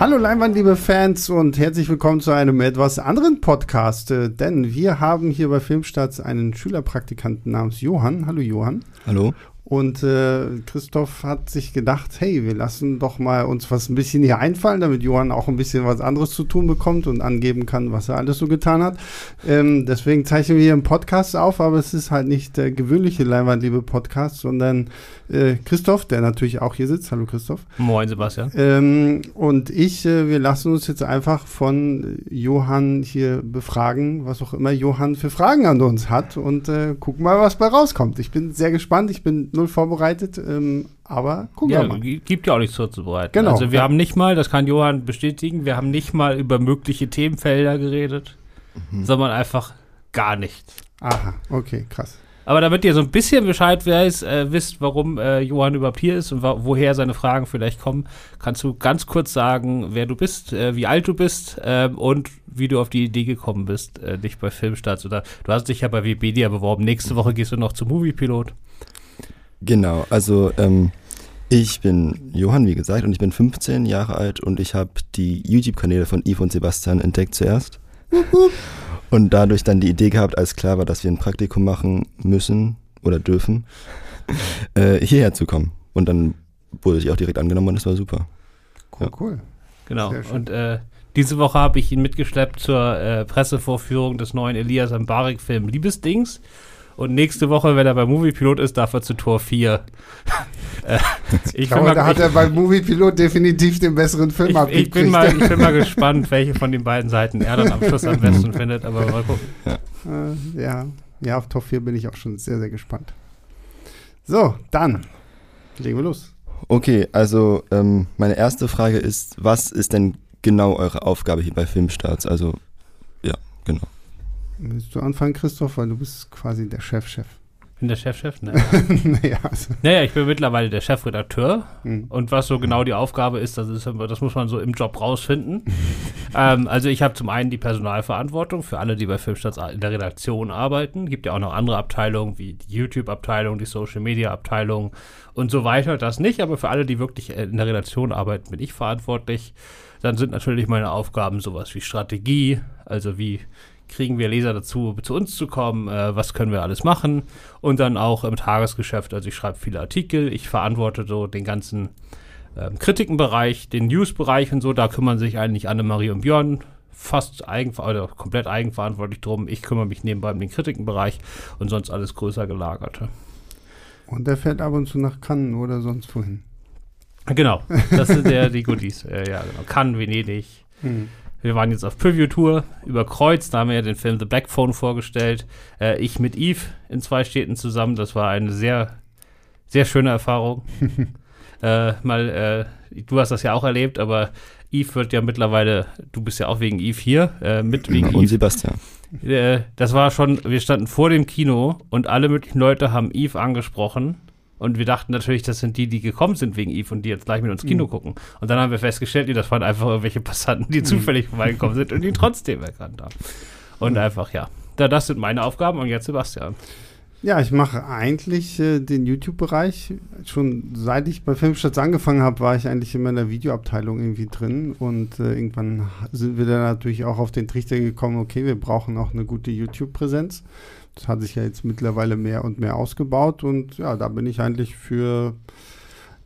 Hallo Leinwand, liebe Fans und herzlich willkommen zu einem etwas anderen Podcast, äh, denn wir haben hier bei Filmstarts einen Schülerpraktikanten namens Johann. Hallo Johann. Hallo. Und äh, Christoph hat sich gedacht, hey, wir lassen doch mal uns was ein bisschen hier einfallen, damit Johann auch ein bisschen was anderes zu tun bekommt und angeben kann, was er alles so getan hat. Ähm, deswegen zeichnen wir hier einen Podcast auf, aber es ist halt nicht der gewöhnliche Leinwandliebe Podcast, sondern äh, Christoph, der natürlich auch hier sitzt. Hallo Christoph. Moin Sebastian. Ähm, und ich, äh, wir lassen uns jetzt einfach von Johann hier befragen, was auch immer Johann für Fragen an uns hat und äh, gucken mal, was bei rauskommt. Ich bin sehr gespannt, ich bin null vorbereitet, ähm, aber gucken ja, wir mal. Gibt ja auch nichts vorzubereiten. Genau. Also wir Ja. haben nicht mal, das kann Johann bestätigen, wir haben nicht mal über mögliche Themenfelder geredet, sondern einfach gar nichts. Aha, okay, krass. Aber damit ihr so ein bisschen Bescheid weiß, äh, wisst, warum äh, Johann überhaupt hier ist und woher seine Fragen vielleicht kommen, kannst du ganz kurz sagen, wer du bist, äh, wie alt du bist ähm, und wie du auf die Idee gekommen bist, äh, dich bei Filmstarts oder du hast dich ja bei Wikipedia beworben. Nächste Woche gehst du noch zum Moviepilot. Genau, also ähm, ich bin Johann, wie gesagt, und ich bin 15 Jahre alt und ich habe die YouTube-Kanäle von Yves und Sebastian entdeckt zuerst. und dadurch dann die Idee gehabt, als klar war, dass wir ein Praktikum machen müssen oder dürfen, äh, hierher zu kommen. Und dann wurde ich auch direkt angenommen und das war super. Cool, Ja. cool. Genau. Und äh, diese Woche habe ich ihn mitgeschleppt zur äh, Pressevorführung des neuen Elias Mbarek-Film Liebesdings. Und nächste Woche, wenn er bei Moviepilot ist, darf er zu Tor 4. äh, ich, Ich glaube, bin da mal, hat ich, er beim Moviepilot definitiv den besseren Film ich, abgekriegt. ich, bin mal, ich bin mal gespannt, welche von den beiden Seiten er dann am Schluss am besten findet. Aber mal gucken. Äh, ja, ja, auf Top 4 bin ich auch schon sehr, sehr gespannt. So, dann legen wir los. Okay, also ähm, meine erste Frage ist, was ist denn genau eure Aufgabe hier bei Filmstarts? Also, ja, genau. Willst du anfangen, Christoph, weil du bist quasi der Chef-Chef. Ich bin der Chefchef, ne? naja, also, Naja, ich bin mittlerweile der Chefredakteur. hm. Und was so genau die Aufgabe ist, das, ist, das muss man so im Job rausfinden. ähm, also ich habe zum einen die Personalverantwortung für alle, die bei Filmstarts in der Redaktion arbeiten. Gibt ja auch noch andere Abteilungen wie die YouTube-Abteilung, die Social-Media-Abteilung und so weiter. Das nicht, aber für alle, die wirklich äh, in der Redaktion arbeiten, bin ich verantwortlich. Dann sind natürlich meine Aufgaben sowas wie Strategie, also wie kriegen wir Leser dazu, zu uns zu kommen, äh, was können wir alles machen und dann auch im Tagesgeschäft, also ich schreibe viele Artikel, ich verantworte so den ganzen ähm, Kritikenbereich, den Newsbereich und so, da kümmern sich eigentlich Annemarie und Björn fast eigen, oder komplett eigenverantwortlich drum. Ich kümmere mich nebenbei um den Kritikenbereich und sonst alles größer gelagerte. Und der fährt ab und zu nach Cannes oder sonst wohin. Genau, das sind ja die Goodies. Äh, ja, genau. Cannes, Venedig. Hm. Wir waren jetzt auf Preview-Tour über Kreuz, da haben wir ja den Film The Backphone vorgestellt. Äh, ich mit Yves in zwei Städten zusammen. Das war eine sehr, sehr schöne Erfahrung. äh, mal, äh, du hast das ja auch erlebt, aber Yves wird ja mittlerweile, du bist ja auch wegen Yves hier, äh, mit wegen Und Yves. Sebastian. Äh, das war schon, wir standen vor dem Kino und alle möglichen Leute haben Yves angesprochen. Und wir dachten natürlich, das sind die, die gekommen sind wegen Yves und die jetzt gleich mit uns Kino Mhm. gucken. Und dann haben wir festgestellt, nee, das waren einfach irgendwelche Passanten, die zufällig vorbeigekommen sind und ihn trotzdem erkannt haben. Und einfach, ja. Da, das sind meine Aufgaben und jetzt Sebastian. Ja, ich mache eigentlich äh, den YouTube-Bereich. Schon seit ich bei Filmstarts angefangen habe, war ich eigentlich immer in der Videoabteilung irgendwie drin. Und äh, irgendwann sind wir dann natürlich auch auf den Trichter gekommen, okay, wir brauchen auch eine gute YouTube-Präsenz. Hat sich ja jetzt mittlerweile mehr und mehr ausgebaut. Und ja, da bin ich eigentlich für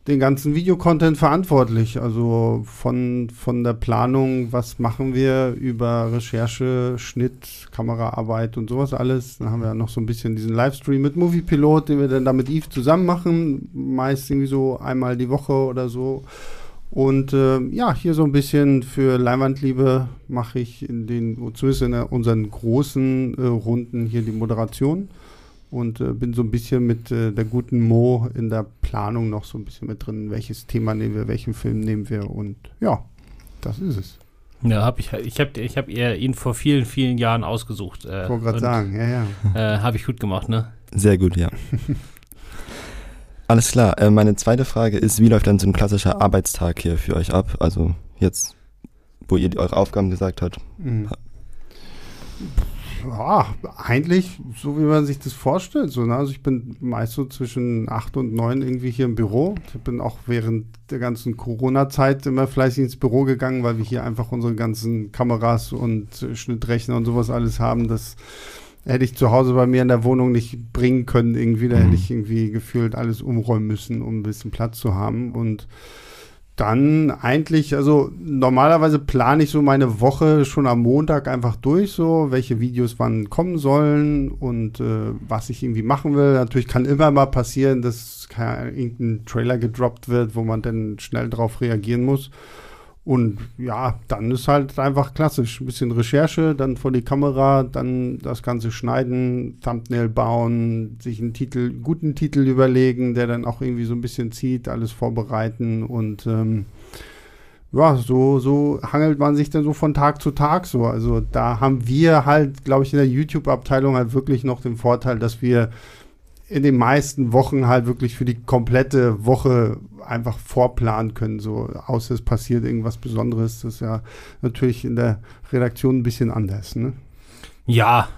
den ganzen Videocontent verantwortlich. Also von, von der Planung, was machen wir über Recherche, Schnitt, Kameraarbeit und sowas alles. Dann haben wir noch so ein bisschen diesen Livestream mit Moviepilot, den wir dann da mit Yves zusammen machen. Meist irgendwie so einmal die Woche oder so. Und äh, ja, hier so ein bisschen für Leinwandliebe mache ich in den, zumindest in unseren großen äh, Runden hier die Moderation und äh, bin so ein bisschen mit äh, der guten Mo in der Planung noch so ein bisschen mit drin, welches Thema nehmen wir, welchen Film nehmen wir und ja, das ist es. Ja, hab ich ich habe ich hab ihr ihn vor vielen, vielen Jahren ausgesucht. Äh, Ich wollte gerade sagen, ja, ja. Äh, habe ich gut gemacht, ne? Sehr gut, ja. Alles klar. Äh, meine zweite Frage ist, wie läuft dann so ein klassischer Arbeitstag hier für euch ab? Also jetzt, wo ihr die, eure Aufgaben gesagt habt. Mhm. Ja, eigentlich so, wie man sich das vorstellt. So, ne? Also ich bin meist so zwischen acht und neun irgendwie hier im Büro. Ich bin auch während der ganzen Corona-Zeit immer fleißig ins Büro gegangen, weil wir hier einfach unsere ganzen Kameras und Schnittrechner und sowas alles haben. Das hätte ich zu Hause bei mir in der Wohnung nicht bringen können irgendwie. Da hätte ich irgendwie gefühlt alles umräumen müssen, um ein bisschen Platz zu haben. Und dann eigentlich, also normalerweise plane ich so meine Woche schon am Montag einfach durch, so welche Videos wann kommen sollen und äh, was ich irgendwie machen will. Natürlich kann immer mal passieren, dass irgendein Trailer gedroppt wird, wo man dann schnell drauf reagieren muss. Und ja, dann ist halt einfach klassisch. Ein bisschen Recherche, dann vor die Kamera, dann das Ganze schneiden, Thumbnail bauen, sich einen Titel, guten Titel überlegen, der dann auch irgendwie so ein bisschen zieht, alles vorbereiten und ähm, ja, so, so hangelt man sich dann so von Tag zu Tag so. Also da haben wir halt, glaube ich, in der YouTube-Abteilung halt wirklich noch den Vorteil, dass wir in den meisten Wochen halt wirklich für die komplette Woche einfach vorplanen können, so außer es passiert irgendwas Besonderes. Das ist ja natürlich in der Redaktion ein bisschen anders, ne? Ja.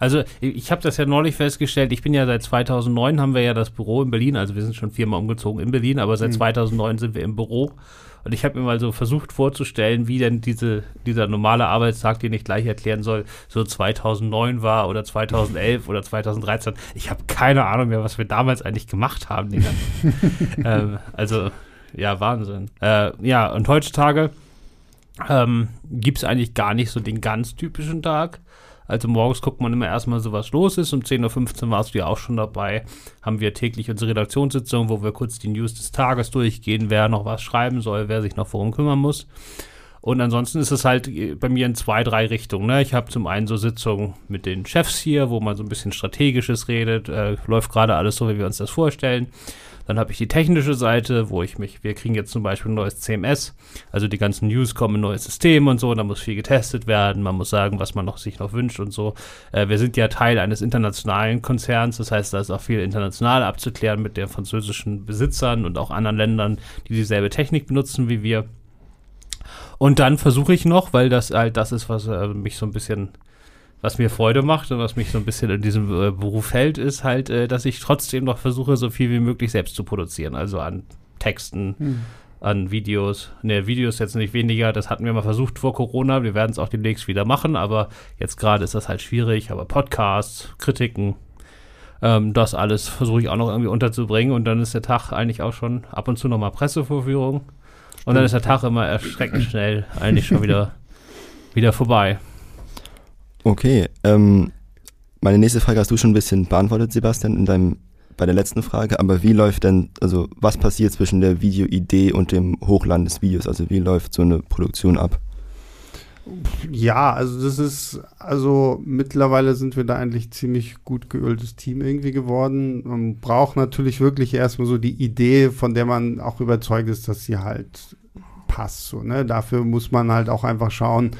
Also ich habe das ja neulich festgestellt, ich bin ja seit 2009 haben wir ja das Büro in Berlin, also wir sind schon viermal umgezogen in Berlin, aber seit mhm. 2009 sind wir im Büro und ich habe mir mal so versucht vorzustellen, wie denn diese, dieser normale Arbeitstag, den ich gleich erklären soll, so 2009 war oder 2011 oder 2013. Ich habe keine Ahnung mehr, was wir damals eigentlich gemacht haben. ähm, also, ja, Wahnsinn. Äh, ja, und heutzutage ähm, gibt es eigentlich gar nicht so den ganz typischen Tag. Also morgens guckt man immer erstmal so, was los ist. Um 10.15 Uhr warst du ja auch schon dabei. Haben wir täglich unsere Redaktionssitzung, wo wir kurz die News des Tages durchgehen, wer noch was schreiben soll, wer sich noch worum kümmern muss. Und ansonsten ist es halt äh, bei mir in zwei, drei Richtungen. Ne? Ich habe zum einen so Sitzungen mit den Chefs hier, wo man so ein bisschen Strategisches redet. Äh, läuft gerade alles so, wie wir uns das vorstellen. Dann habe ich die technische Seite, wo ich mich, wir kriegen jetzt zum Beispiel ein neues CMS, also die ganzen News kommen in ein neues System und so, da muss viel getestet werden, man muss sagen, was man noch sich noch wünscht und so. Äh, wir sind ja Teil eines internationalen Konzerns, das heißt, da ist auch viel international abzuklären mit den französischen Besitzern und auch anderen Ländern, die dieselbe Technik benutzen wie wir. Und dann versuche ich noch, weil das halt das ist, was äh, mich so ein bisschen was mir Freude macht und was mich so ein bisschen in diesem äh, Beruf hält, ist halt, äh, dass ich trotzdem noch versuche, so viel wie möglich selbst zu produzieren. Also an Texten, hm. an Videos. Ne, Videos jetzt nicht weniger. Das hatten wir mal versucht vor Corona. Wir werden es auch demnächst wieder machen, aber jetzt gerade ist das halt schwierig. Aber Podcasts, Kritiken, ähm, das alles versuche ich auch noch irgendwie unterzubringen. Und dann ist der Tag eigentlich auch schon ab und zu nochmal Pressevorführung. Und dann ist der Tag immer erschreckend schnell eigentlich schon wieder, wieder vorbei. Okay, ähm, meine nächste Frage hast du schon ein bisschen beantwortet, Sebastian, in deinem bei der letzten Frage, aber wie läuft denn, also was passiert zwischen der Videoidee und dem Hochladen des Videos? Also wie läuft so eine Produktion ab? Ja, also das ist, also mittlerweile sind wir da eigentlich ziemlich gut geöltes Team irgendwie geworden. Man braucht natürlich wirklich erstmal so die Idee, von der man auch überzeugt ist, dass sie halt passt. So, ne? Dafür muss man halt auch einfach schauen,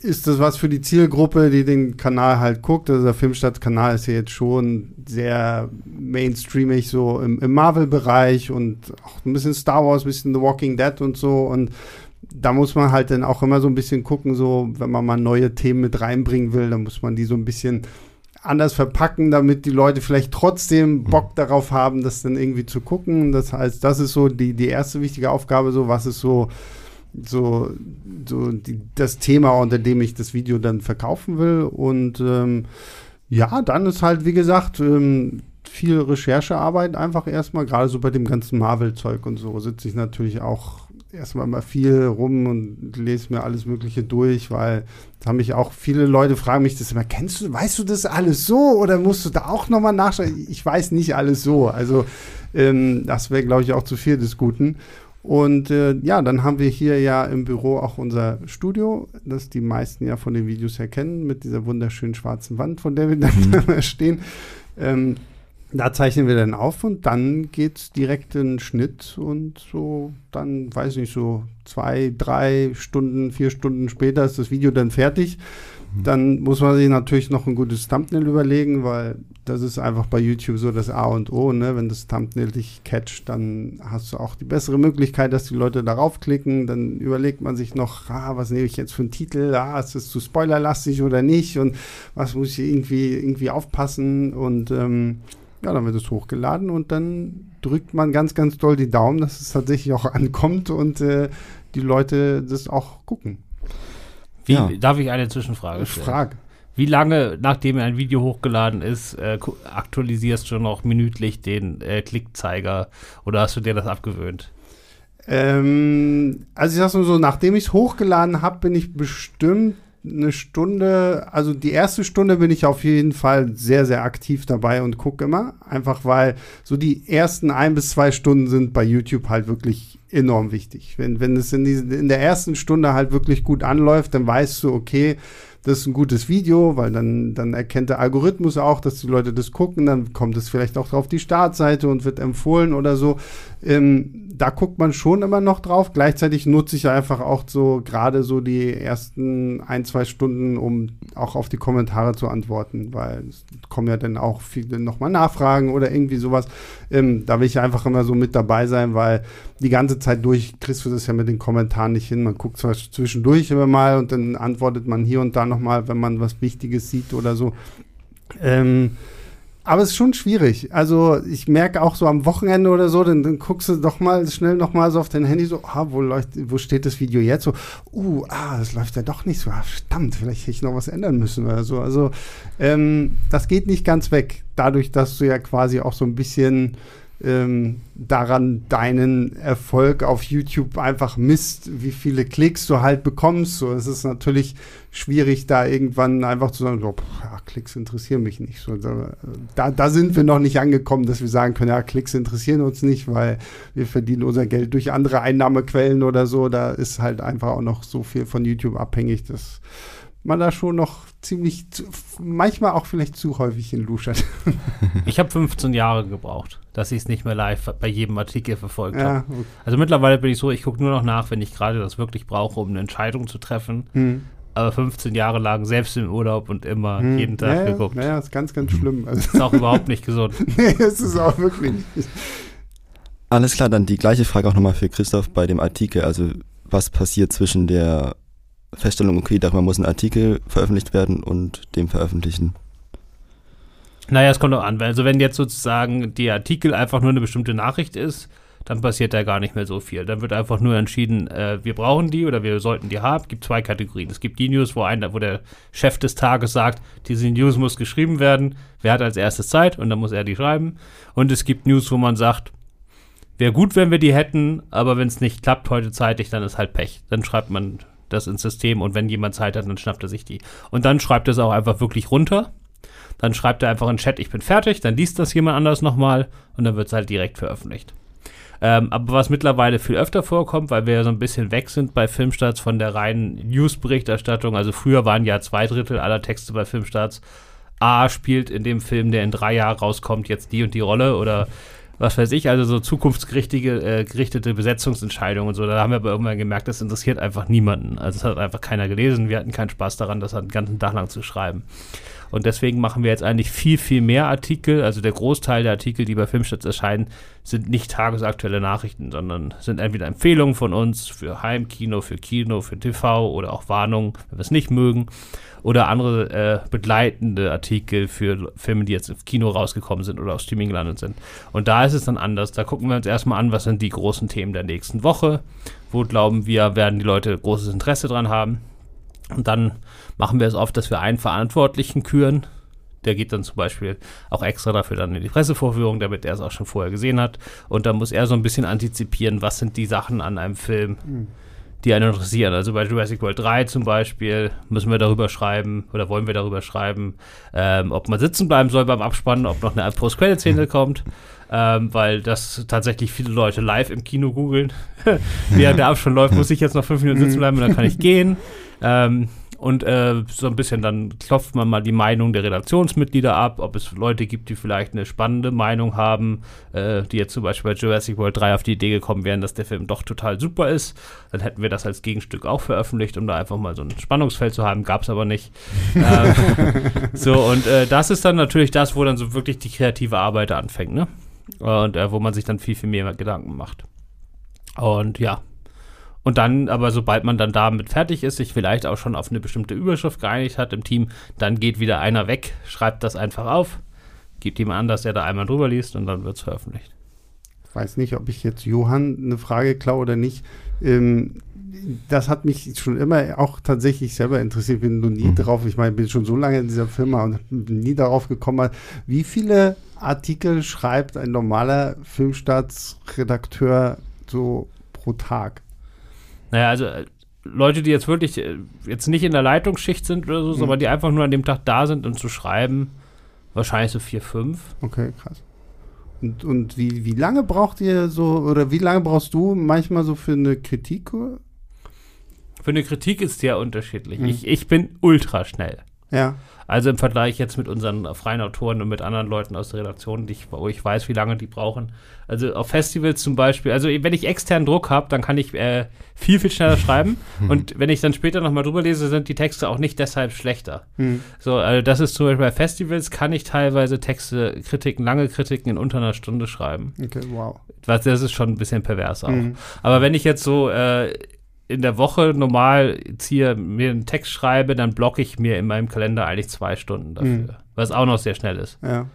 ist das was für die Zielgruppe, die den Kanal halt guckt. Also der Filmstadt-Kanal ist ja jetzt schon sehr mainstreamig so im, im Marvel-Bereich und auch ein bisschen Star Wars, ein bisschen The Walking Dead und so. Und da muss man halt dann auch immer so ein bisschen gucken, so wenn man mal neue Themen mit reinbringen will, dann muss man die so ein bisschen anders verpacken, damit die Leute vielleicht trotzdem Bock darauf haben, das dann irgendwie zu gucken. Das heißt, das ist so die, die erste wichtige Aufgabe, so was ist so so, so die, das Thema, unter dem ich das Video dann verkaufen will. Und ähm, ja, dann ist halt, wie gesagt, ähm, viel Recherchearbeit einfach erstmal, gerade so bei dem ganzen Marvel-Zeug und so, sitze ich natürlich auch erstmal mal viel rum und lese mir alles Mögliche durch, weil da haben mich auch viele Leute fragen mich das immer, kennst du, weißt du das alles so oder musst du da auch nochmal nachschauen? Ich weiß nicht alles so. Also ähm, das wäre, glaube ich, auch zu viel des Guten. Und äh, ja, dann haben wir hier ja im Büro auch unser Studio, das die meisten ja von den Videos erkennen, mit dieser wunderschönen schwarzen Wand, von der wir mhm. da stehen. Ähm, da zeichnen wir dann auf und dann geht es direkt in den Schnitt und so, dann weiß ich nicht, so zwei, drei Stunden, vier Stunden später ist das Video dann fertig. Dann muss man sich natürlich noch ein gutes Thumbnail überlegen, weil das ist einfach bei YouTube so das A und O. Ne? Wenn das Thumbnail dich catcht, dann hast du auch die bessere Möglichkeit, dass die Leute darauf klicken. Dann überlegt man sich noch, ah, was nehme ich jetzt für einen Titel? Ah, ist das zu spoilerlastig oder nicht? Und was muss ich irgendwie, irgendwie aufpassen? Und ähm, ja, dann wird es hochgeladen und dann drückt man ganz, ganz doll die Daumen, dass es tatsächlich auch ankommt und äh, die Leute das auch gucken. Wie, ja. Darf ich eine Zwischenfrage stellen? Frage. Wie lange, nachdem ein Video hochgeladen ist, äh, aktualisierst du noch minütlich den äh, Klickzeiger oder hast du dir das abgewöhnt? Ähm, also ich sag's nur so, nachdem ich es hochgeladen habe, bin ich bestimmt eine Stunde, also die erste Stunde bin ich auf jeden Fall sehr, sehr aktiv dabei und gucke immer. Einfach weil so die ersten ein bis zwei Stunden sind bei YouTube halt wirklich enorm wichtig. Wenn, wenn es in, die, in der ersten Stunde halt wirklich gut anläuft, dann weißt du, okay, das ist ein gutes Video, weil dann, dann erkennt der Algorithmus auch, dass die Leute das gucken, dann kommt es vielleicht auch auf die Startseite und wird empfohlen oder so. Ähm, da guckt man schon immer noch drauf. Gleichzeitig nutze ich einfach auch so gerade so die ersten ein, zwei Stunden, um auch auf die Kommentare zu antworten, weil es kommen ja dann auch viele nochmal Nachfragen oder irgendwie sowas. Ähm, da will ich einfach immer so mit dabei sein, weil die ganze Zeit durch kriegst du das ja mit den Kommentaren nicht hin. Man guckt zwar zwischendurch immer mal und dann antwortet man hier und da nochmal, wenn man was Wichtiges sieht oder so. Ähm, aber es ist schon schwierig. Also ich merke auch so am Wochenende oder so, dann, dann guckst du doch mal schnell noch mal so auf dein Handy so, ah, wo, läuft, wo steht das Video jetzt? So, uh, ah, das läuft ja doch nicht so. Ah, verdammt, vielleicht hätte ich noch was ändern müssen oder so. Also ähm, das geht nicht ganz weg. Dadurch, dass du ja quasi auch so ein bisschen ähm, daran deinen Erfolg auf YouTube einfach misst, wie viele Klicks du halt bekommst. So, es ist natürlich schwierig, da irgendwann einfach zu sagen, so, ja, Klicks interessieren mich nicht. So, da, da sind wir noch nicht angekommen, dass wir sagen können, ja, Klicks interessieren uns nicht, weil wir verdienen unser Geld durch andere Einnahmequellen oder so. Da ist halt einfach auch noch so viel von YouTube abhängig, dass man da schon noch ziemlich, zu, manchmal auch vielleicht zu häufig in luschert. ich habe 15 Jahre gebraucht, dass ich es nicht mehr live bei jedem Artikel verfolgt ja, habe. Okay. Also mittlerweile bin ich so, ich gucke nur noch nach, wenn ich gerade das wirklich brauche, um eine Entscheidung zu treffen. Hm. Aber 15 Jahre lang, selbst im Urlaub und immer hm. jeden Tag ja, geguckt. Ja, naja, ist ganz, ganz schlimm. Also ist auch überhaupt nicht gesund. nee, es ist auch wirklich nicht. Alles klar, dann die gleiche Frage auch nochmal für Christoph bei dem Artikel. Also was passiert zwischen der Feststellung, okay, darüber muss ein Artikel veröffentlicht werden und dem Veröffentlichen? Naja, es kommt auch an. Also wenn jetzt sozusagen der Artikel einfach nur eine bestimmte Nachricht ist, dann passiert da gar nicht mehr so viel. Dann wird einfach nur entschieden, äh, wir brauchen die oder wir sollten die haben. Es gibt zwei Kategorien. Es gibt die News, wo, ein, wo der Chef des Tages sagt, diese News muss geschrieben werden. Wer hat als erstes Zeit und dann muss er die schreiben. Und es gibt News, wo man sagt, wäre gut, wenn wir die hätten, aber wenn es nicht klappt heute zeitig, dann ist halt Pech. Dann schreibt man das ins System und wenn jemand Zeit hat, dann schnappt er sich die. Und dann schreibt er es auch einfach wirklich runter. Dann schreibt er einfach in Chat, ich bin fertig, dann liest das jemand anders nochmal und dann wird es halt direkt veröffentlicht. Ähm, aber was mittlerweile viel öfter vorkommt, weil wir ja so ein bisschen weg sind bei Filmstarts von der reinen News-Berichterstattung. Also früher waren ja zwei Drittel aller Texte bei Filmstarts. A spielt in dem Film, der in drei Jahren rauskommt, jetzt die und die Rolle oder was weiß ich, also so zukunftsgerichtete äh, gerichtete Besetzungsentscheidungen und so. Da haben wir aber irgendwann gemerkt, das interessiert einfach niemanden. Also es hat einfach keiner gelesen. Wir hatten keinen Spaß daran, das einen ganzen Tag lang zu schreiben. Und deswegen machen wir jetzt eigentlich viel, viel mehr Artikel. Also der Großteil der Artikel, die bei Filmstarts erscheinen, sind nicht tagesaktuelle Nachrichten, sondern sind entweder Empfehlungen von uns für Heimkino, für Kino, für TV oder auch Warnungen, wenn wir es nicht mögen oder andere äh, begleitende Artikel für Filme, die jetzt im Kino rausgekommen sind oder auf Streaming gelandet sind. Und da ist es dann anders. Da gucken wir uns erstmal an, was sind die großen Themen der nächsten Woche. Wo glauben wir, werden die Leute großes Interesse dran haben. Und dann machen wir es oft, dass wir einen Verantwortlichen küren. Der geht dann zum Beispiel auch extra dafür dann in die Pressevorführung, damit er es auch schon vorher gesehen hat. Und dann muss er so ein bisschen antizipieren, was sind die Sachen an einem Film, mhm die einen interessieren. Also bei Jurassic World 3 zum Beispiel müssen wir darüber schreiben oder wollen wir darüber schreiben, ähm, ob man sitzen bleiben soll beim Abspannen, ob noch eine Post-Credit-Szene mhm. kommt, ähm, weil das tatsächlich viele Leute live im Kino googeln. Während der Abspann läuft, muss ich jetzt noch fünf Minuten sitzen bleiben und dann kann ich gehen. Ähm, und äh, so ein bisschen dann klopft man mal die Meinung der Redaktionsmitglieder ab, ob es Leute gibt, die vielleicht eine spannende Meinung haben, äh, die jetzt zum Beispiel bei Jurassic World 3 auf die Idee gekommen wären, dass der Film doch total super ist. Dann hätten wir das als Gegenstück auch veröffentlicht, um da einfach mal so ein Spannungsfeld zu haben. Gab es aber nicht. ähm, so, und äh, das ist dann natürlich das, wo dann so wirklich die kreative Arbeit anfängt, ne? Und äh, wo man sich dann viel, viel mehr Gedanken macht. Und ja, und dann, aber sobald man dann damit fertig ist, sich vielleicht auch schon auf eine bestimmte Überschrift geeinigt hat im Team, dann geht wieder einer weg, schreibt das einfach auf, gibt jemand an, dass der da einmal drüber liest und dann wird es veröffentlicht. Ich weiß nicht, ob ich jetzt Johann eine Frage klaue oder nicht. Ähm, das hat mich schon immer auch tatsächlich selber interessiert. Bin nur nie mhm. drauf, ich meine, bin schon so lange in dieser Firma und bin nie darauf gekommen, wie viele Artikel schreibt ein normaler Filmstaatsredakteur so pro Tag? Naja, also äh, Leute, die jetzt wirklich äh, jetzt nicht in der Leitungsschicht sind oder so, mhm. sondern die einfach nur an dem Tag da sind und zu schreiben, wahrscheinlich so vier, fünf. Okay, krass. Und, und wie, wie lange braucht ihr so, oder wie lange brauchst du manchmal so für eine Kritik? Für eine Kritik ist sehr unterschiedlich. Mhm. Ich, ich bin ultra schnell. Ja. Also im Vergleich jetzt mit unseren freien Autoren und mit anderen Leuten aus der Redaktion, die ich, wo ich weiß, wie lange die brauchen. Also auf Festivals zum Beispiel, also wenn ich externen Druck habe, dann kann ich äh, viel, viel schneller schreiben. und wenn ich dann später nochmal drüber lese, sind die Texte auch nicht deshalb schlechter. Mhm. So, also das ist zum Beispiel bei Festivals kann ich teilweise Texte, Kritiken, lange Kritiken in unter einer Stunde schreiben. Okay, wow. Was, das ist schon ein bisschen pervers auch. Mhm. Aber wenn ich jetzt so äh, in der Woche normal ziehe, mir einen Text schreibe, dann blocke ich mir in meinem Kalender eigentlich zwei Stunden dafür. Mhm. Was auch noch sehr schnell ist. Ja.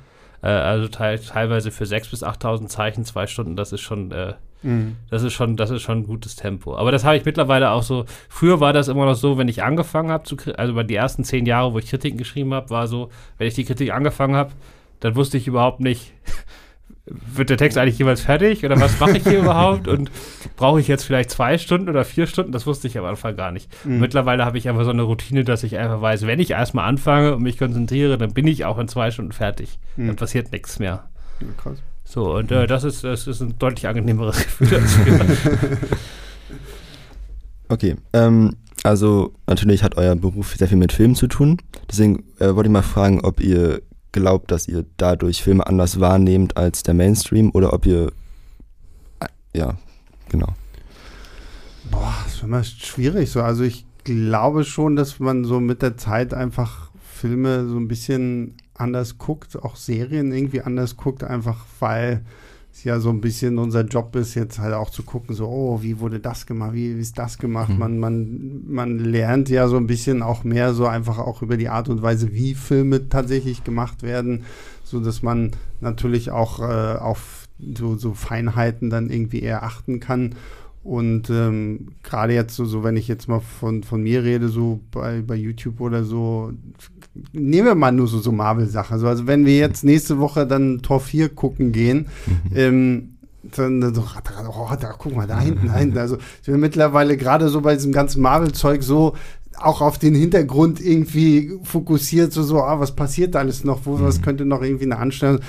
Äh, also te teilweise für 6.000 bis 8.000 Zeichen zwei Stunden, das ist schon, äh, mhm. das ist schon, das ist schon ein gutes Tempo. Aber das habe ich mittlerweile auch so. Früher war das immer noch so, wenn ich angefangen habe zu, also bei die ersten zehn Jahre, wo ich Kritiken geschrieben habe, war so, wenn ich die Kritik angefangen habe, dann wusste ich überhaupt nicht, wird der Text eigentlich jeweils fertig oder was mache ich hier überhaupt und brauche ich jetzt vielleicht zwei Stunden oder vier Stunden? Das wusste ich am Anfang gar nicht. Mhm. Mittlerweile habe ich einfach so eine Routine, dass ich einfach weiß, wenn ich erstmal anfange und mich konzentriere, dann bin ich auch in zwei Stunden fertig. Mhm. Dann passiert nichts mehr. Ja, krass. So, und äh, das, ist, das ist ein deutlich angenehmeres Gefühl als Okay, ähm, also natürlich hat euer Beruf sehr viel mit Filmen zu tun. Deswegen äh, wollte ich mal fragen, ob ihr glaubt, dass ihr dadurch Filme anders wahrnehmt als der Mainstream oder ob ihr. Ja, genau. Boah, das ist immer schwierig so. Also ich glaube schon, dass man so mit der Zeit einfach Filme so ein bisschen anders guckt, auch Serien irgendwie anders guckt, einfach weil es ja so ein bisschen unser Job ist, jetzt halt auch zu gucken, so, oh, wie wurde das gemacht, wie, wie ist das gemacht? Mhm. Man, man, man lernt ja so ein bisschen auch mehr so einfach auch über die Art und Weise, wie Filme tatsächlich gemacht werden, so dass man natürlich auch äh, auf so, so Feinheiten dann irgendwie eher achten kann. Und ähm, gerade jetzt so, so, wenn ich jetzt mal von, von mir rede, so bei, bei YouTube oder so, nehmen wir mal nur so, so Marvel-Sachen. Also, also wenn wir jetzt nächste Woche dann Tor 4 gucken gehen, mhm. ähm, dann so, oh, da guck mal, da hinten, da hinten. Also ich bin mittlerweile gerade so bei diesem ganzen Marvel-Zeug so auch auf den Hintergrund irgendwie fokussiert, so, so, ah, was passiert da alles noch, wo, was mhm. könnte noch irgendwie eine Anstellung.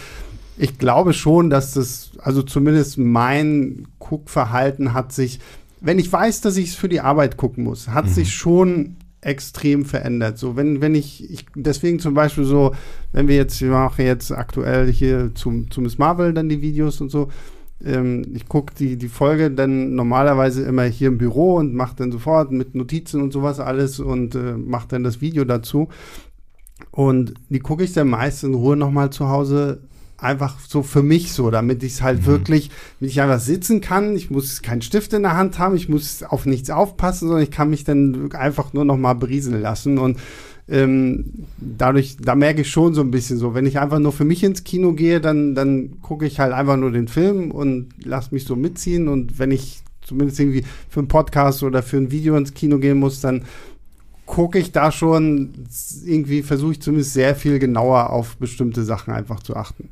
Ich glaube schon, dass das, also zumindest mein Guckverhalten hat sich, wenn ich weiß, dass ich es für die Arbeit gucken muss, hat mhm. sich schon extrem verändert. So, wenn, wenn ich, ich, deswegen zum Beispiel so, wenn wir jetzt, wir machen jetzt aktuell hier zum, zum Miss Marvel dann die Videos und so, ähm, ich gucke die, die Folge dann normalerweise immer hier im Büro und mache dann sofort mit Notizen und sowas alles und äh, mache dann das Video dazu. Und die gucke ich dann meist in Ruhe nochmal zu Hause einfach so für mich so, damit ich es halt mhm. wirklich, damit ich einfach sitzen kann. Ich muss keinen Stift in der Hand haben, ich muss auf nichts aufpassen, sondern ich kann mich dann einfach nur noch mal berieseln lassen und ähm, dadurch, da merke ich schon so ein bisschen so, wenn ich einfach nur für mich ins Kino gehe, dann, dann gucke ich halt einfach nur den Film und lasse mich so mitziehen und wenn ich zumindest irgendwie für einen Podcast oder für ein Video ins Kino gehen muss, dann gucke ich da schon irgendwie, versuche ich zumindest sehr viel genauer auf bestimmte Sachen einfach zu achten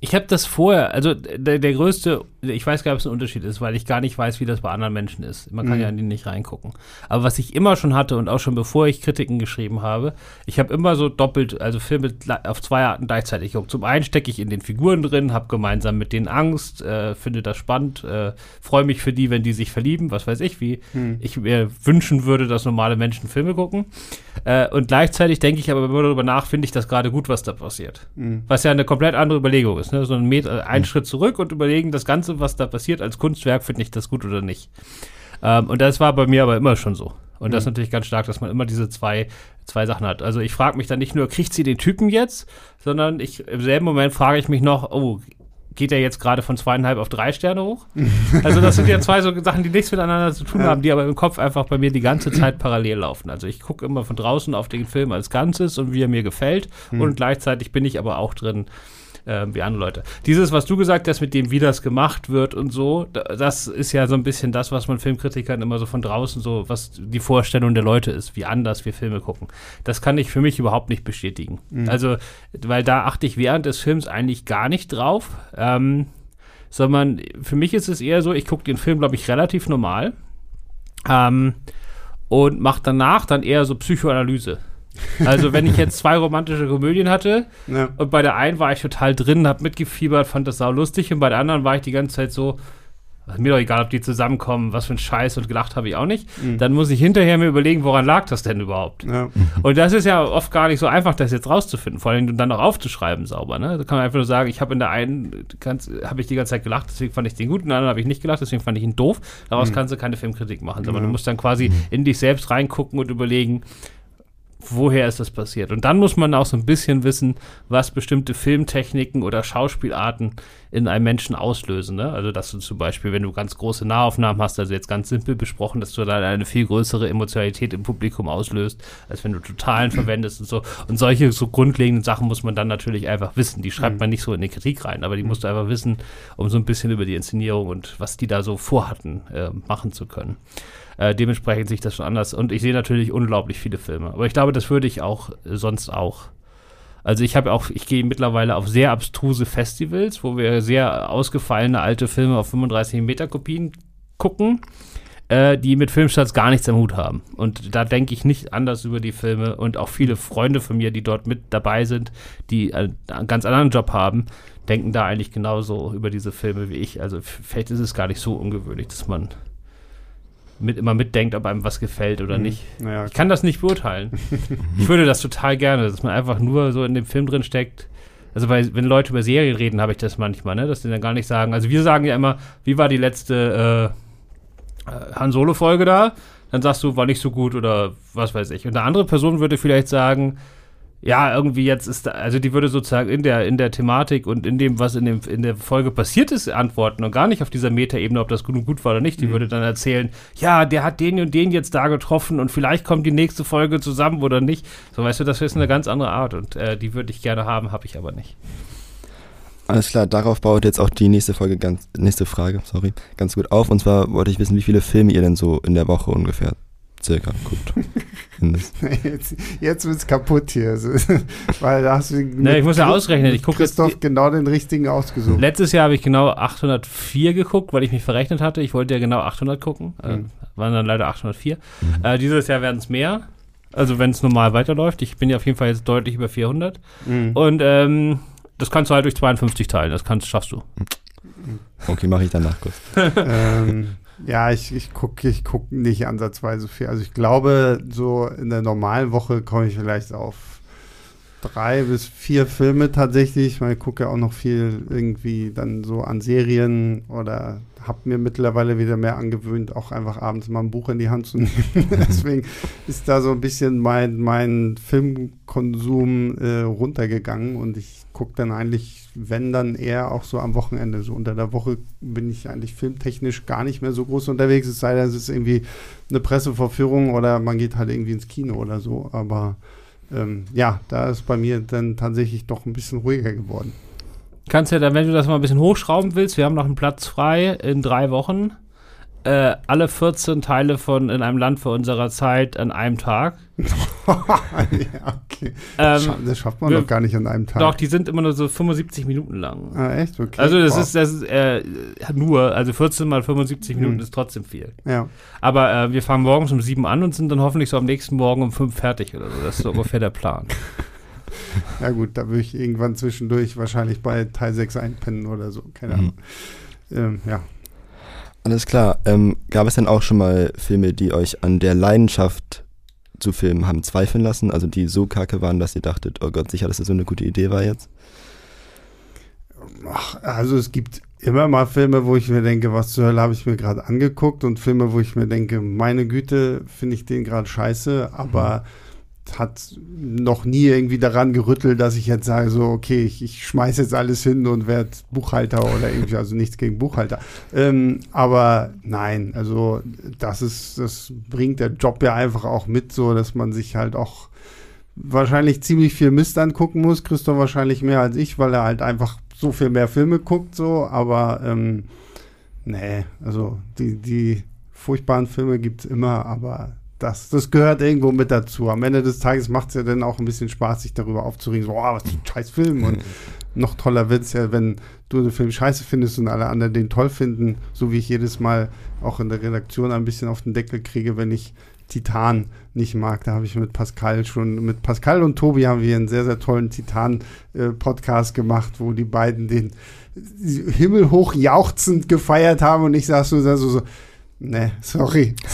ich habe das vorher, also der, der größte ich weiß gar nicht, ob es ein Unterschied ist, weil ich gar nicht weiß, wie das bei anderen Menschen ist. Man kann Mhm. ja in die nicht reingucken. Aber was ich immer schon hatte und auch schon bevor ich Kritiken geschrieben habe, ich habe immer so doppelt, also Filme auf zwei Arten gleichzeitig geguckt. Zum einen stecke ich in den Figuren drin, habe gemeinsam mit denen Angst, äh, finde das spannend, äh, freue mich für die, wenn die sich verlieben, was weiß ich, wie Hm. ich mir wünschen würde, dass normale Menschen Filme gucken. Äh, und gleichzeitig denke ich aber immer darüber nach, finde ich das gerade gut, was da passiert. Hm. Was ja eine komplett andere Überlegung ist. Ne? So ein Meter, einen Schritt zurück und überlegen, das Ganze, was da passiert als Kunstwerk, finde ich das gut oder nicht. Ähm, und das war bei mir aber immer schon so. Und das ist natürlich ganz stark, dass man immer diese zwei, zwei Sachen hat. Also ich frage mich dann nicht nur, kriegt sie den Typen jetzt, sondern ich im selben Moment frage ich mich noch, oh, geht er jetzt gerade von zweieinhalb auf drei Sterne hoch? Also das sind ja zwei so Sachen, die nichts miteinander zu tun haben, die aber im Kopf einfach bei mir die ganze Zeit parallel laufen. Also ich gucke immer von draußen auf den Film als Ganzes und wie er mir gefällt und gleichzeitig bin ich aber auch drin, ähm, wie andere Leute. Dieses, was du gesagt hast, mit dem, wie das gemacht wird und so, da- das ist ja so ein bisschen das, was man Filmkritikern immer so von draußen so, was die Vorstellung der Leute ist, wie anders wir Filme gucken. Das kann ich für mich überhaupt nicht bestätigen. Also, weil da achte ich während des Films eigentlich gar nicht drauf, ähm, sondern für mich ist es eher so, ich gucke den Film, glaube ich, relativ normal ähm, und mache danach dann eher so Psychoanalyse. Also wenn ich jetzt zwei romantische Komödien hatte, Ja. und bei der einen war ich total drin, hab mitgefiebert, fand das sau lustig. Und bei der anderen war ich die ganze Zeit so, "Ach, mir doch egal, ob die zusammenkommen, was für ein Scheiß und gelacht habe ich auch nicht. Dann muss ich hinterher mir überlegen, woran lag das denn überhaupt? Ja. Und das ist ja oft gar nicht so einfach, das jetzt rauszufinden, vor allem dann auch aufzuschreiben sauber. Ne? Da kann man einfach nur sagen, ich habe in der einen, habe ich die ganze Zeit gelacht, deswegen fand ich den gut, in der anderen habe ich nicht gelacht, deswegen fand ich ihn doof. Daraus kannst du keine Filmkritik machen, sondern du musst dann quasi in dich selbst reingucken und überlegen, woher ist das passiert? Und dann muss man auch so ein bisschen wissen, was bestimmte Filmtechniken oder Schauspielarten in einem Menschen auslösen. Ne? Also, dass du zum Beispiel, wenn du ganz große Nahaufnahmen hast, also jetzt ganz simpel besprochen, dass du dann eine viel größere Emotionalität im Publikum auslöst, als wenn du Totalen verwendest und so. Und solche so grundlegenden Sachen muss man dann natürlich einfach wissen. Die schreibt man nicht so in die Kritik rein, aber die musst du einfach wissen, um so ein bisschen über die Inszenierung und was die da so vorhatten, äh, machen zu können. Äh, dementsprechend sich das schon anders. Und ich sehe natürlich unglaublich viele Filme. Aber ich glaube, das würde ich auch äh, sonst auch. Also ich habe auch, ich gehe mittlerweile auf sehr abstruse Festivals, wo wir sehr ausgefallene alte Filme auf 35 Meter Kopien gucken, äh, die mit Filmstarts gar nichts am Hut haben. Und da denke ich nicht anders über die Filme und auch viele Freunde von mir, die dort mit dabei sind, die äh, einen ganz anderen Job haben, denken da eigentlich genauso über diese Filme wie ich. Also vielleicht ist es gar nicht so ungewöhnlich, dass man mit, immer mitdenkt, ob einem was gefällt oder nicht. Naja, Ich kann das nicht beurteilen. ich würde das total gerne, dass man einfach nur so in dem Film drin steckt. Also bei, wenn Leute über Serien reden, habe ich das manchmal, ne? dass die dann gar nicht sagen. Also wir sagen ja immer, wie war die letzte äh, äh, Han Solo Folge da? Dann sagst du, war nicht so gut oder was weiß ich. Und eine andere Person würde vielleicht sagen, ja, irgendwie jetzt ist da, also die würde sozusagen in der, in der Thematik und in dem, was in, dem, in der Folge passiert ist, antworten und gar nicht auf dieser Metaebene, ob das gut, gut war oder nicht. Die würde dann erzählen, ja, der hat den und den jetzt da getroffen und vielleicht kommt die nächste Folge zusammen oder nicht. So, weißt du, das ist eine ganz andere Art und äh, die würde ich gerne haben, habe ich aber nicht. Alles klar, darauf baut jetzt auch die nächste Folge ganz, nächste Frage, sorry, ganz gut auf. Und zwar wollte ich wissen, wie viele Filme ihr denn so in der Woche ungefähr circa guckt. Jetzt, jetzt wird's kaputt hier. Also, Weil da hast du Ne, ich muss ja ausrechnen. Ich gucke jetzt. Christoph genau den richtigen ausgesucht. Letztes Jahr habe ich genau 804 geguckt, weil ich mich verrechnet hatte. Ich wollte ja genau 800 gucken. Äh, Mhm. waren dann leider 804. Äh, dieses Jahr werden es mehr. Also wenn es normal weiterläuft. Ich bin ja auf jeden Fall jetzt deutlich über 400. Mhm. Und ähm, das kannst du halt durch 52 teilen. Das kannst, schaffst du. Okay, mache ich danach kurz. ähm, ja, ich, ich gucke ich guck nicht ansatzweise viel. Also ich glaube, so in der normalen Woche komme ich vielleicht auf drei bis vier Filme tatsächlich. Ich ich gucke ja auch noch viel irgendwie dann so an Serien oder habe mir mittlerweile wieder mehr angewöhnt, auch einfach abends mal ein Buch in die Hand zu nehmen. Deswegen ist da so ein bisschen mein, mein Filmkonsum äh, runtergegangen und ich gucke dann eigentlich, wenn dann eher auch so am Wochenende. So unter der Woche bin ich eigentlich filmtechnisch gar nicht mehr so groß unterwegs, es sei denn, es ist irgendwie eine Presseverführung oder man geht halt irgendwie ins Kino oder so. Aber ähm, ja, da ist bei mir dann tatsächlich doch ein bisschen ruhiger geworden. Kannst ja dann, wenn du das mal ein bisschen hochschrauben willst, wir haben noch einen Platz frei in drei Wochen. äh, alle 14 Teile von In einem Land vor unserer Zeit an einem Tag. ja, okay. Ähm, das schafft man wir- doch gar nicht an einem Tag. Doch, die sind immer nur so 75 Minuten lang. Ah, echt? Okay. Also das Wow. ist, das ist äh, nur, also 14 mal 75 Minuten Mhm. ist trotzdem viel. Ja. Aber äh, wir fangen morgens um 7 an und sind dann hoffentlich so am nächsten Morgen um 5 fertig oder so. Das ist so ungefähr der Plan. ja, gut, da würde ich irgendwann zwischendurch wahrscheinlich bei Teil 6 einpennen oder so. Keine Mhm. Ahnung. Ähm, ja. Alles klar. Ähm, gab es denn auch schon mal Filme, die euch an der Leidenschaft zu filmen haben zweifeln lassen? Also die so kacke waren, dass ihr dachtet, oh Gott, sicher, dass das so eine gute Idee war jetzt? Ach, also es gibt immer mal Filme, wo ich mir denke, was zur Hölle habe ich mir gerade angeguckt und Filme, wo ich mir denke, meine Güte, finde ich den gerade scheiße, aber hat noch nie irgendwie daran gerüttelt, dass ich jetzt sage, so, okay, ich, ich schmeiße jetzt alles hin und werde Buchhalter oder irgendwie, also nichts gegen Buchhalter. Ähm, aber nein, also das ist, das bringt der Job ja einfach auch mit, so dass man sich halt auch wahrscheinlich ziemlich viel Mist angucken muss. Christoph wahrscheinlich mehr als ich, weil er halt einfach so viel mehr Filme guckt, so, aber ähm, nee, also die, die furchtbaren Filme gibt es immer, aber das, das gehört irgendwo mit dazu. Am Ende des Tages macht es ja dann auch ein bisschen Spaß, sich darüber aufzuregen, so, oh, was für ein scheiß Film. Und noch toller wird es ja, wenn du den Film scheiße findest und alle anderen den toll finden, so wie ich jedes Mal auch in der Redaktion ein bisschen auf den Deckel kriege, wenn ich Titan nicht mag. Da habe ich mit Pascal schon, mit Pascal und Tobi haben wir einen sehr, sehr tollen Titan-Podcast gemacht, wo die beiden den himmelhoch jauchzend gefeiert haben und ich saß so, so, so ne, sorry.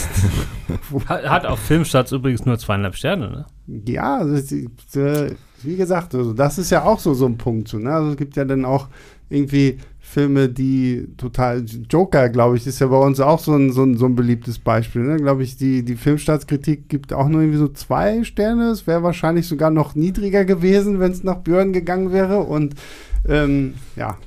Hat, hat auf Filmstarts übrigens nur zweieinhalb Sterne, ne? Ja, also, äh, wie gesagt, also das ist ja auch so, so ein Punkt. So, ne? Also es gibt ja dann auch irgendwie Filme, die total. Joker, glaube ich, ist ja bei uns auch so ein, so ein, so ein beliebtes Beispiel. Ne? Glaube ich, die, die Filmstartskritik gibt auch nur irgendwie so zwei Sterne. Es wäre wahrscheinlich sogar noch niedriger gewesen, wenn es nach Björn gegangen wäre. Und ähm, ja,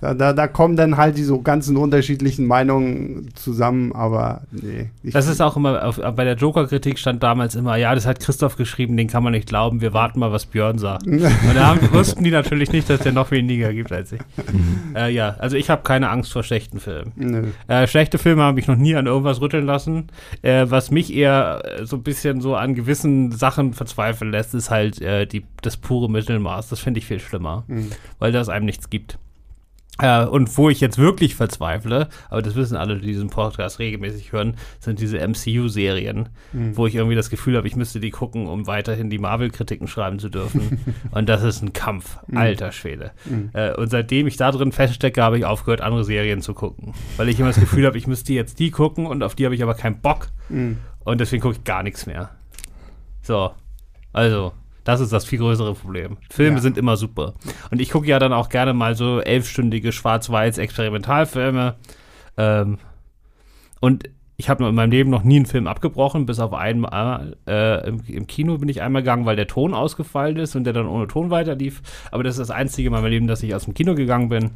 da, da, da kommen dann halt die so ganzen unterschiedlichen Meinungen zusammen, aber nee. ich- Das ist auch immer, auf, bei der Joker-Kritik stand damals immer, ja, das hat Christoph geschrieben, den kann man nicht glauben, wir warten mal, was Björn sagt. Und da haben, wussten die natürlich nicht, dass der noch weniger gibt als ich. äh, ja, also ich habe keine Angst vor schlechten Filmen. Äh, schlechte Filme habe ich noch nie an irgendwas rütteln lassen. Äh, was mich eher äh, so ein bisschen so an gewissen Sachen verzweifeln lässt, ist halt äh, die, das pure Mittelmaß. Das finde ich viel schlimmer, Mhm. weil das einem nichts gibt. Äh, und wo ich jetzt wirklich verzweifle, aber das wissen alle, die diesen Podcast regelmäßig hören, sind diese MCU-Serien, Mhm. wo ich irgendwie das Gefühl habe, ich müsste die gucken, um weiterhin die Marvel-Kritiken schreiben zu dürfen. und das ist ein Kampf, alter Schwede. Mhm. Äh, und seitdem ich da drin feststecke, habe ich aufgehört, andere Serien zu gucken. Weil ich immer das Gefühl habe, ich müsste jetzt die gucken und auf die habe ich aber keinen Bock. Mhm. Und deswegen gucke ich gar nichts mehr. So, also, das ist das viel größere Problem. Filme Ja. sind immer super. Und ich gucke ja dann auch gerne mal so elfstündige Schwarz-Weiß-Experimentalfilme. Ähm, und ich habe in meinem Leben noch nie einen Film abgebrochen, bis auf einmal äh, im, im Kino bin ich einmal gegangen, weil der Ton ausgefallen ist und der dann ohne Ton weiterlief. Aber das ist das einzige Mal in meinem Leben, dass ich aus dem Kino gegangen bin.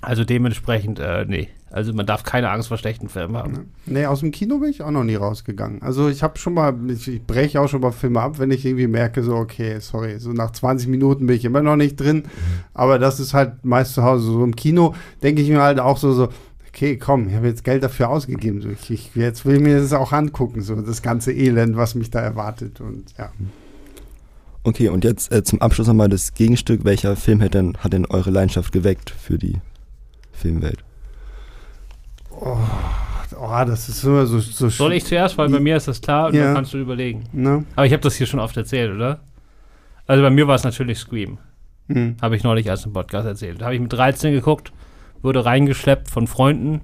Also dementsprechend, äh, nee. Also man darf keine Angst vor schlechten Filmen haben. Nee, aus dem Kino bin ich auch noch nie rausgegangen. Also ich habe schon mal, ich, ich breche auch schon mal Filme ab, wenn ich irgendwie merke, so, okay, sorry, so nach 20 Minuten bin ich immer noch nicht drin. Aber das ist halt meist zu Hause. So im Kino denke ich mir halt auch so, so, okay, komm, ich habe jetzt Geld dafür ausgegeben. So, ich, ich, jetzt will ich mir das auch angucken, so das ganze Elend, was mich da erwartet. Und ja. Okay, und jetzt äh, zum Abschluss nochmal das Gegenstück. Welcher Film hat denn, hat denn eure Leidenschaft geweckt für die Filmwelt? Oh, das ist immer so, so Soll ich zuerst, weil bei mir ist das klar und Ja. dann kannst du überlegen. Ne? Aber ich habe das hier schon oft erzählt, oder? Also bei mir war es natürlich Scream. Hm. Habe ich neulich erst im Podcast erzählt. Habe ich mit 13 geguckt, wurde reingeschleppt von Freunden,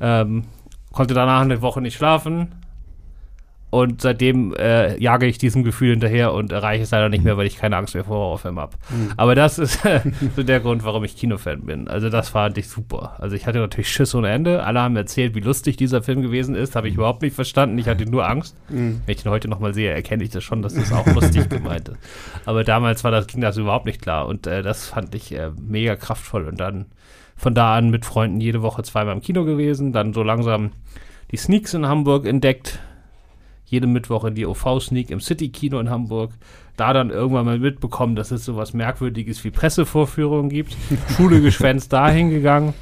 ähm, konnte danach eine Woche nicht schlafen. Und seitdem äh, jage ich diesem Gefühl hinterher und erreiche es leider nicht mehr, weil ich keine Angst mehr vor Horrorfilmen habe. Mhm. Aber das ist so der Grund, warum ich Kinofan bin. Also das fand ich super. Also ich hatte natürlich Schiss ohne Ende. Alle haben erzählt, wie lustig dieser Film gewesen ist. Habe ich überhaupt nicht verstanden. Ich hatte nur Angst. Hm. Wenn ich ihn heute nochmal sehe, erkenne ich das schon, dass das auch lustig gemeint ist. Aber damals war das, ging das überhaupt nicht klar. Und äh, das fand ich äh, mega kraftvoll. Und dann von da an mit Freunden jede Woche zweimal im Kino gewesen. Dann so langsam die Sneaks in Hamburg entdeckt. Jede Mittwoch in die OV-Sneak im City-Kino in Hamburg. Da dann irgendwann mal mitbekommen, dass es sowas Merkwürdiges wie Pressevorführungen gibt. Schule geschwänzt dahin gegangen.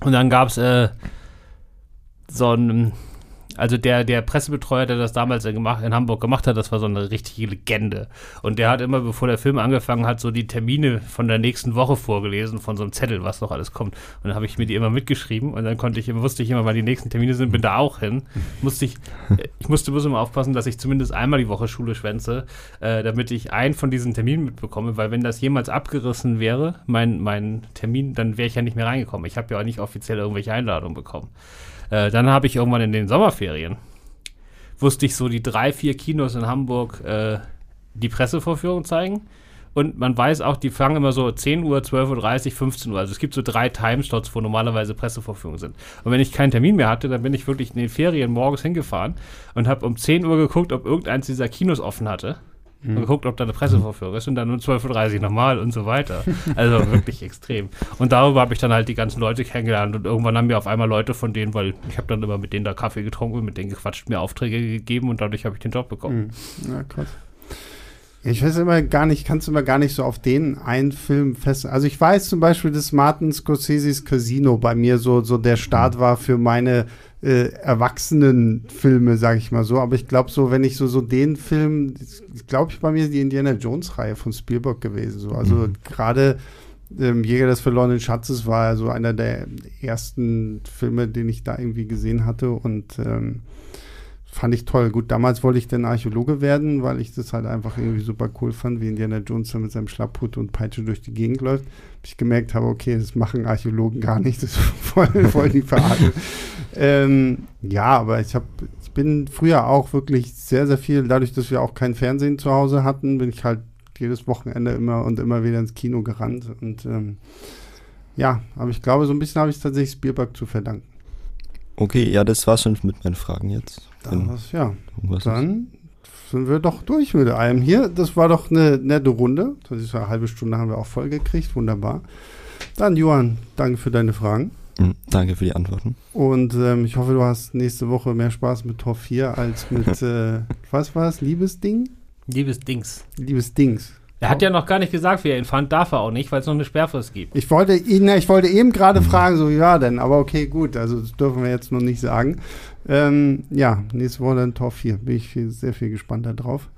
Und dann gab es äh, so ein also der, der Pressebetreuer, der das damals in, in Hamburg gemacht hat, das war so eine richtige Legende. Und der hat immer, bevor der Film angefangen hat, so die Termine von der nächsten Woche vorgelesen, von so einem Zettel, was noch alles kommt. Und dann habe ich mir die immer mitgeschrieben und dann konnte ich, wusste ich immer, wann die nächsten Termine sind, bin da auch hin. Musste ich, ich musste bloß immer aufpassen, dass ich zumindest einmal die Woche Schule schwänze, äh, damit ich einen von diesen Terminen mitbekomme, weil wenn das jemals abgerissen wäre, mein, mein Termin, dann wäre ich ja nicht mehr reingekommen. Ich habe ja auch nicht offiziell irgendwelche Einladungen bekommen. Äh, dann habe ich irgendwann in den Sommerferien, wusste ich so die drei, vier Kinos in Hamburg äh, die Pressevorführung zeigen. Und man weiß auch, die fangen immer so 10 Uhr, 12.30 Uhr, 15 Uhr. Also es gibt so drei Timeslots, wo normalerweise Pressevorführungen sind. Und wenn ich keinen Termin mehr hatte, dann bin ich wirklich in den Ferien morgens hingefahren und habe um 10 Uhr geguckt, ob irgendeins dieser Kinos offen hatte mhm. und geguckt, ob da eine Pressevorführung ist und dann um 12.30 Uhr nochmal und so weiter. Also wirklich extrem. Und darüber habe ich dann halt die ganzen Leute kennengelernt und irgendwann haben mir auf einmal Leute von denen, weil ich habe dann immer mit denen da Kaffee getrunken, mit denen gequatscht, mir Aufträge gegeben und dadurch habe ich den Job bekommen. Mhm. Ja, krass. Ich weiß immer gar nicht, kannst du immer gar nicht so auf den einen Film fest. Also ich weiß zum Beispiel, dass Martin Scorsese's Casino bei mir so, so der Start war für meine äh, Erwachsenenfilme, sage ich mal so. Aber ich glaube so, wenn ich so, so den Film, glaube ich bei mir die Indiana Jones-Reihe von Spielberg gewesen. So. Also mhm. gerade ähm, Jäger des verlorenen Schatzes war so einer der ersten Filme, den ich da irgendwie gesehen hatte. Und ähm, fand ich toll. Gut, damals wollte ich dann Archäologe werden, weil ich das halt einfach irgendwie super cool fand, wie Indiana Jones da mit seinem Schlapphut und Peitsche durch die Gegend läuft. Bis ich gemerkt habe, okay, das machen Archäologen gar nicht, das ist voll, voll die Verarsche. ähm, ja, aber ich habe, ich bin früher auch wirklich sehr, sehr viel, dadurch, dass wir auch kein Fernsehen zu Hause hatten, bin ich halt jedes Wochenende immer und immer wieder ins Kino gerannt und ähm, ja, aber ich glaube, so ein bisschen habe ich es tatsächlich Spielberg zu verdanken. Okay, ja, das war schon mit meinen Fragen jetzt. Dann, was, ja, dann sind wir doch durch mit allem hier. Das war doch eine nette Runde. Das ist eine halbe Stunde haben wir auch voll gekriegt. Wunderbar. Dann, Johann, danke für deine Fragen. Mhm, danke für die Antworten. Und ähm, ich hoffe, du hast nächste Woche mehr Spaß mit Tor 4 als mit, äh, was war es, Liebesding? Liebesdings. Liebesdings. Er hat ja noch gar nicht gesagt, wie er ihn fand, darf er auch nicht, weil es noch eine Sperrfrist gibt. Ich wollte ihn, ich wollte eben gerade fragen, so ja denn, aber okay, gut, also das dürfen wir jetzt noch nicht sagen. Ähm, ja, nächste Woche dann Tor 4. Bin ich viel, sehr viel gespannter drauf.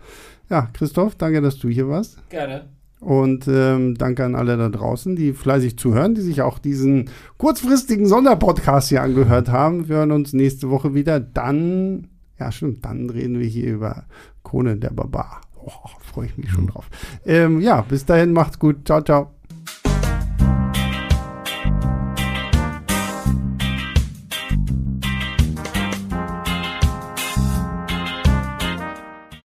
Ja, Christoph, danke, dass du hier warst. Gerne. Und ähm, danke an alle da draußen, die fleißig zuhören, die sich auch diesen kurzfristigen Sonderpodcast hier angehört haben. Wir hören uns nächste Woche wieder. Dann, ja stimmt, dann reden wir hier über Kone der Barbar. Oh, freue ich mich schon drauf. Ähm, ja, bis dahin, macht's gut. Ciao, ciao.